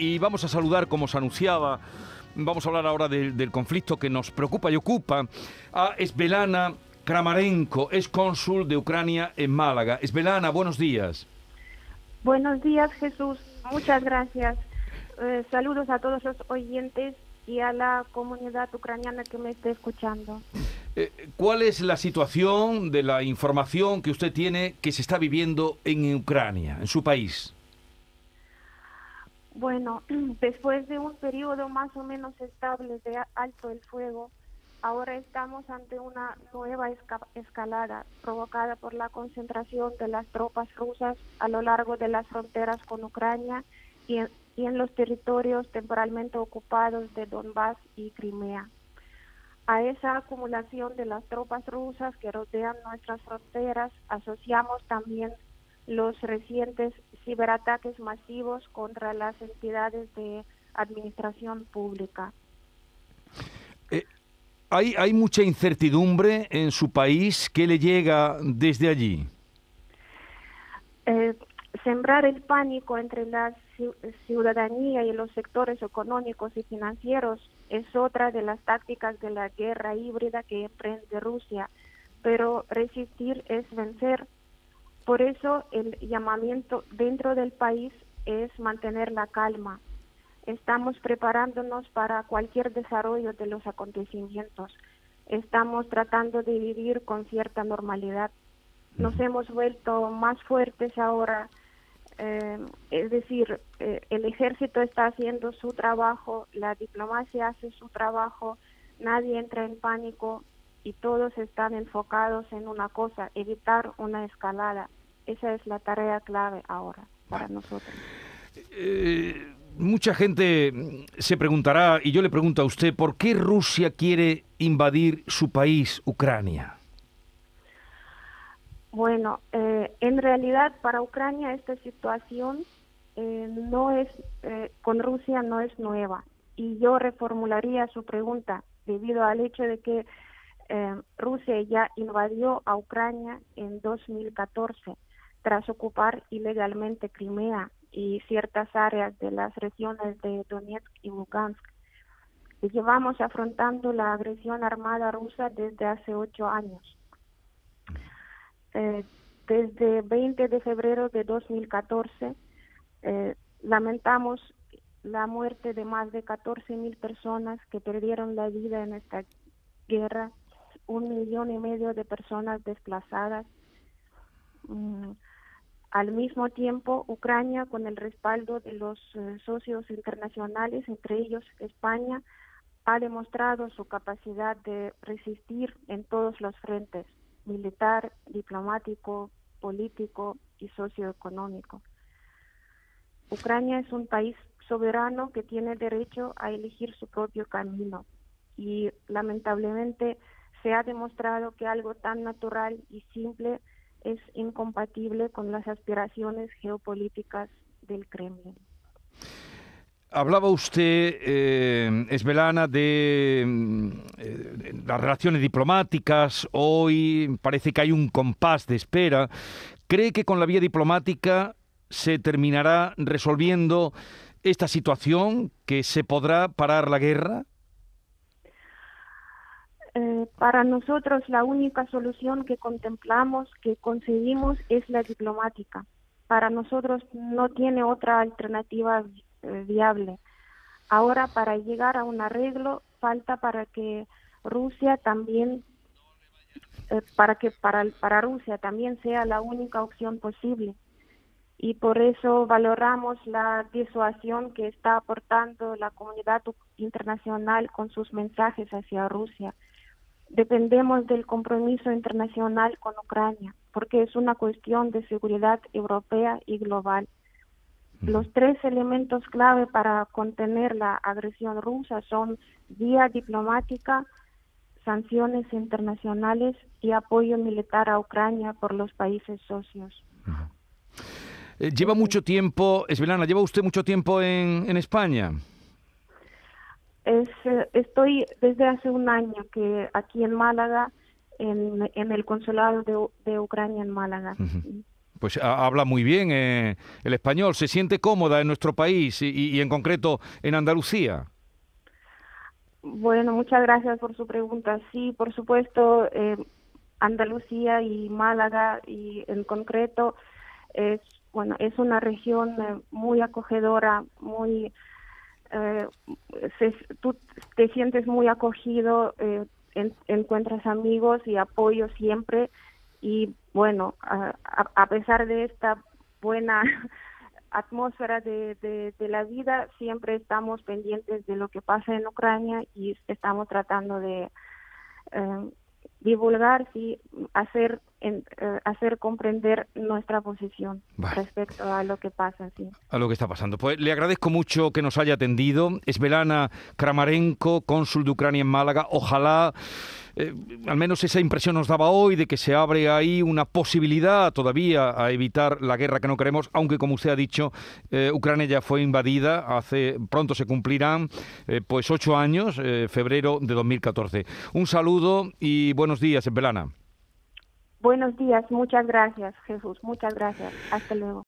y vamos a saludar, como se anunciaba, vamos a hablar ahora del, conflicto que nos preocupa y ocupa, a Esbelana Kramarenko, es cónsul de Ucrania en Málaga. Esbelana, buenos días. Buenos días, Jesús. Muchas gracias. Eh, saludos a todos los oyentes y a la comunidad ucraniana que me esté escuchando. Eh, ¿Cuál es la situación de la información que usted tiene que se está viviendo en Ucrania, en su país? Bueno, después de un periodo más o menos estable de alto el fuego, ahora estamos ante una nueva escalada provocada por la concentración de las tropas rusas a lo largo de las fronteras con Ucrania y en los territorios temporalmente ocupados de Donbass y Crimea. A esa acumulación de las tropas rusas que rodean nuestras fronteras asociamos también los recientes ciberataques masivos contra las entidades de administración pública. Eh, ¿hay, ¿Hay mucha incertidumbre en su país? ¿Qué le llega desde allí? Eh, sembrar el pánico entre la ciudadanía y los sectores económicos y financieros es otra de las tácticas de la guerra híbrida que emprende Rusia, pero resistir es vencer. Por eso el llamamiento dentro del país es mantener la calma. Estamos preparándonos para cualquier desarrollo de los acontecimientos. Estamos tratando de vivir con cierta normalidad. Nos hemos vuelto más fuertes ahora eh, es decir, eh, el ejército está haciendo su trabajo, la diplomacia hace su trabajo, nadie entra en pánico y todos están enfocados en una cosa, evitar una escalada. Esa es la tarea clave ahora para nosotros. Eh, mucha gente se preguntará, y yo le pregunto a usted, ¿por qué Rusia quiere invadir su país, Ucrania? Bueno, eh, en realidad para Ucrania esta situación eh, no es, eh, con Rusia no es nueva. Y yo reformularía su pregunta debido al hecho de que Rusia ya invadió a Ucrania en 2014 tras ocupar ilegalmente Crimea y ciertas áreas de las regiones de Donetsk y Lugansk. Llevamos afrontando la agresión armada rusa desde hace ocho años eh, desde 20 de febrero de 2014 eh, lamentamos la muerte de más de 14 mil personas que perdieron la vida en esta guerra, un millón y medio de personas desplazadas. Mm, al mismo tiempo, Ucrania, con el respaldo de los eh, socios internacionales, entre ellos España, ha demostrado su capacidad de resistir en todos los frentes militar, diplomático, político y socioeconómico. Ucrania es un país soberano que tiene derecho a elegir su propio camino y lamentablemente se ha demostrado que algo tan natural y simple es incompatible con las aspiraciones geopolíticas del Kremlin. Hablaba usted, eh, Esbelana, de eh, las relaciones diplomáticas. Hoy parece que hay un compás de espera. ¿Cree que con la vía diplomática se terminará resolviendo esta situación, que se podrá parar la guerra? Eh, para nosotros la única solución que contemplamos, que conseguimos, es la diplomática. Para nosotros no tiene otra alternativa eh, viable. Ahora, para llegar a un arreglo, falta para que Rusia también, eh, para que para, Rusia también sea la única opción posible. Y por eso valoramos la disuasión que está aportando la comunidad internacional con sus mensajes hacia Rusia. Dependemos del compromiso internacional con Ucrania, porque es una cuestión de seguridad europea y global. Los tres elementos clave para contener la agresión rusa son vía diplomática, sanciones internacionales y apoyo militar a Ucrania por los países socios. Eh, lleva mucho tiempo, Esvelana, ¿lleva usted mucho tiempo en, España? Es, eh, estoy desde hace un año que aquí en Málaga, en, el consulado de, Ucrania en Málaga. pues habla muy bien el español. ¿Se siente cómoda en nuestro país y, en concreto en Andalucía? Bueno, muchas gracias por su pregunta. Sí, por supuesto, Andalucía y Málaga y en concreto es bueno es una región muy acogedora, muy eh, tú te sientes muy acogido, eh, encuentras amigos y apoyo siempre. Y bueno, a, pesar de esta buena atmósfera de, de, la vida, siempre estamos pendientes de lo que pasa en Ucrania y estamos tratando de eh, divulgar, sí, hacer, eh, hacer comprender nuestra posición respecto a lo que pasa, sí. A lo que está pasando. Pues le agradezco mucho que nos haya atendido. Es Belana Kramarenko, cónsul de Ucrania en Málaga. Ojalá eh, al menos esa impresión nos daba hoy de que se abre ahí una posibilidad todavía a evitar la guerra que no queremos, aunque como usted ha dicho, eh, Ucrania ya fue invadida, hace pronto se cumplirán pues ocho años, febrero de 2014. Un saludo y buenos días, Belana. Buenos días, muchas gracias, Jesús, muchas gracias. Hasta luego.